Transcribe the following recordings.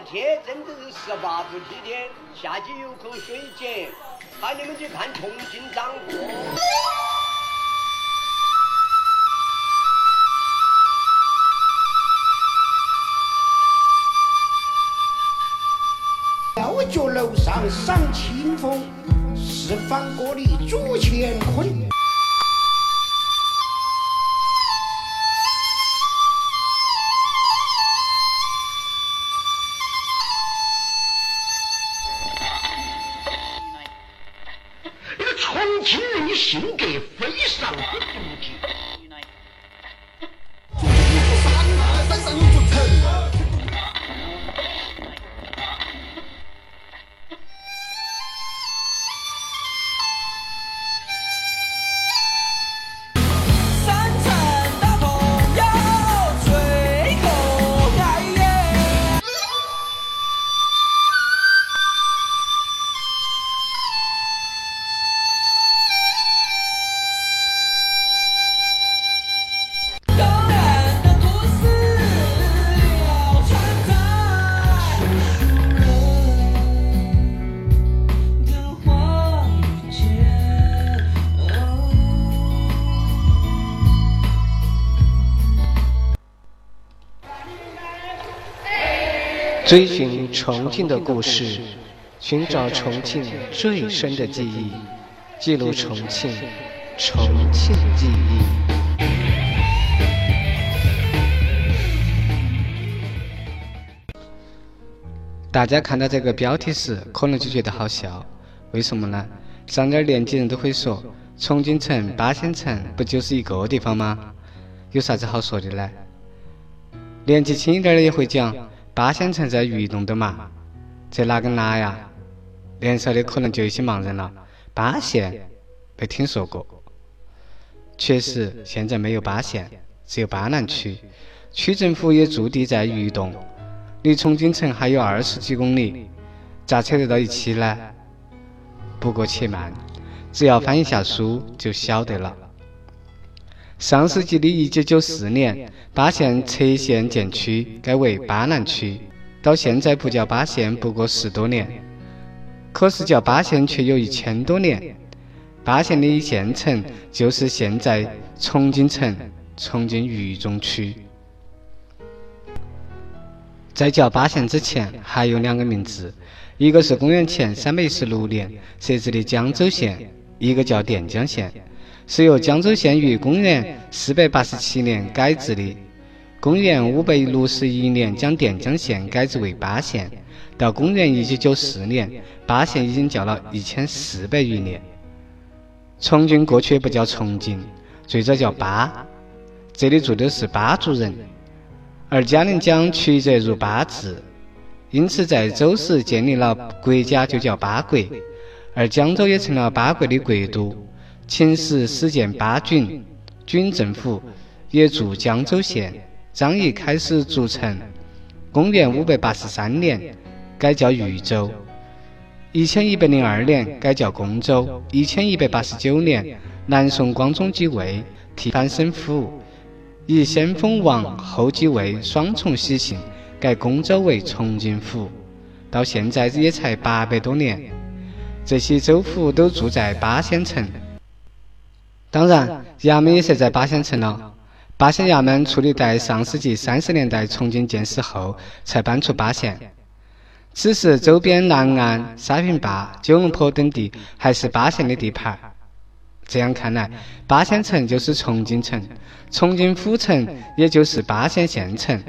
天真的是十八不祭天，下去有口水井，喊你们去看重庆掌舵。吊脚楼上赏清风，四方锅里煮乾坤。Awesome. 追寻重庆的故事，寻找重庆最深的记忆，记录重庆，重庆记忆。大家看到这个标题时，可能就觉得好笑，为什么呢？上点儿年纪人都会说，重庆城、八仙城不就是一个地方吗？有啥子好说的呢？年纪轻一点的也会讲，八仙城在豫东的嘛，这哪跟哪呀？年少的可能就有些茫然了，八县没听说过。确实，现在没有八县，只有巴南区，区政府也驻地在豫东，离重庆城还有二十几公里，咋扯得到一起呢？不过且慢，只要翻一下书就晓得了。上世纪的一九九四年，巴县拆县建区，改为巴南区，到现在不叫巴县不过十多年，可是叫巴县却有一千多年。巴县的县城就是现在重庆城重庆渝中区。在叫巴县之前，还有两个名字，一个是公元前三百一十六年设置的江州县，一个叫垫江县。是由江州县于公元四百八十七年改制的，公元五百六十一年将垫江县改制为巴县，到公元一九九四年，巴县已经叫了一千四百余年。重庆过去不叫重庆，最早叫巴，这里住的是巴族人，而嘉陵江曲折如巴字，因此在周时建立了国家就叫巴国，而江州也成了巴国的国都。秦时始建巴郡，郡政府也驻江州县，张仪开始筑城。公元五百八十三年改叫豫州，一千一百零二年改叫公州，一千一百八十九年南宋光宗即位，替藩省府，以先锋王后继位双重喜庆，改公州为重庆府。到现在也才八百多年，这些州府都住在巴县城。当然，衙门也设在巴县城了。巴县衙门矗立在上世纪三十年代重庆建设后才搬出巴县。此时，周边南岸、沙坪坝、九龙坡等地还是巴县的地盘。这样看来，巴县城就是重庆城，重庆府城也就是巴县县城，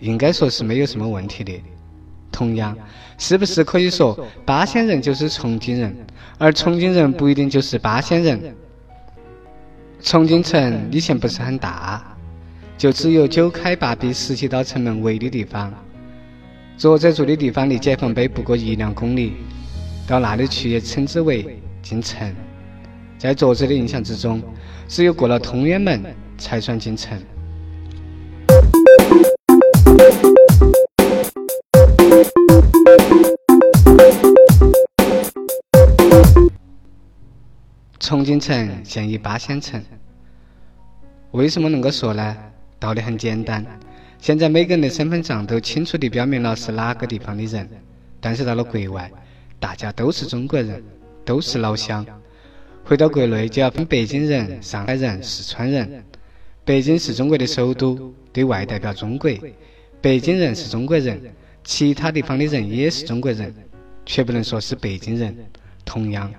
应该说是没有什么问题的。同样，是不是可以说巴县人就是重庆人，而重庆人不一定就是巴县人？重庆城以前不是很大，就只有九开八闭十七道城门围的地方。作者住的地方离解放碑不过一两公里，到那里去也称之为进城。在作者的印象之中，只有过了通远门才算进城。重庆城现已八仙城。为什么能够说呢？道理很简单，现在每个人的身份上都清楚地标明了是哪个地方的人，但是到了国外，大家都是中国人，都是老乡。回到国内就要分北京人、上海人、四川人。北京是中国的首都，对外代表中国。北京人是中国人，其他地方的人也是中国人，却不能说是北京人。同样，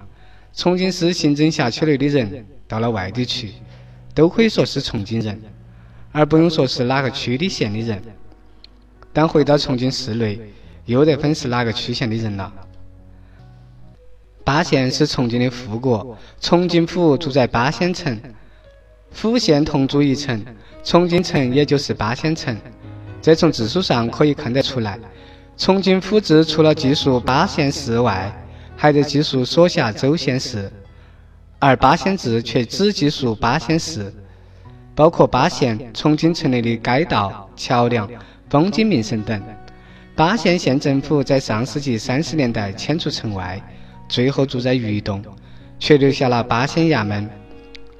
重庆市行政辖区内的人到了外地去，都可以说是重庆人，而不用说是哪个区的县的人。但回到重庆市内，又得分是哪个区县的人了。巴县是重庆的副国，重庆府住在巴县城，府县同住一城，重庆城也就是巴县城。这从字数上可以看得出来，重庆府志除了记述巴县市外，还得记述所辖州县市，而巴县志却只记述巴县市，包括巴县、重庆城内的街道、桥梁、风景名胜等。巴县县政府在上世纪三十年代迁出城外。最后住在鱼洞，却留下了八县衙门。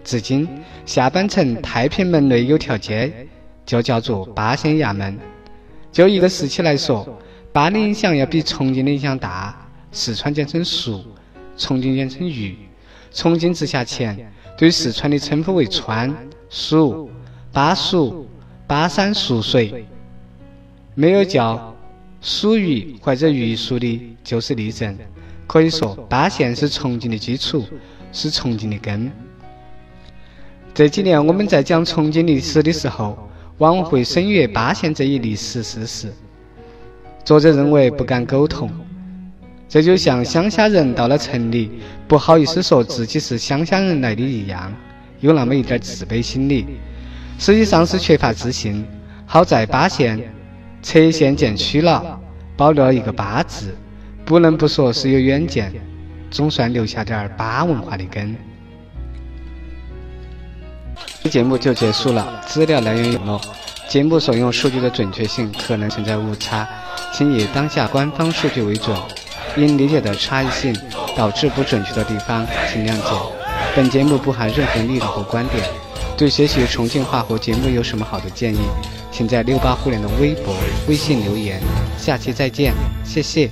至今，下半城太平门内有条街，就叫做八县衙门。就一个时期来说，巴的影响要比重庆的影响大。四川简称蜀，重庆简称渝。重庆直辖前对四川的称呼为川、蜀、巴蜀、巴山蜀水，没有叫蜀渝或者渝蜀的，就是例证。可以说，巴县是重庆的基础，是重庆的根。这几年我们在讲重庆历史的时候，往往会省略巴县这一历史事实。作者认为不敢苟同，这就像乡下人到了城里，不好意思说自己是乡下人来的一样，有那么一点自卑心理。实际上是缺乏自信。好在巴县撤县建区了，保留了一个“巴”字。不能不说是有远见，总算留下点儿巴文化的根。节目就结束了，资料来源有漏，节目所用数据的准确性可能存在误差，请以当下官方数据为准。因理解的差异性导致不准确的地方，请谅解。本节目不含任何立场和观点。对学习重庆话或节目有什么好的建议，请在六八互联的微博、微信留言。下期再见，谢谢。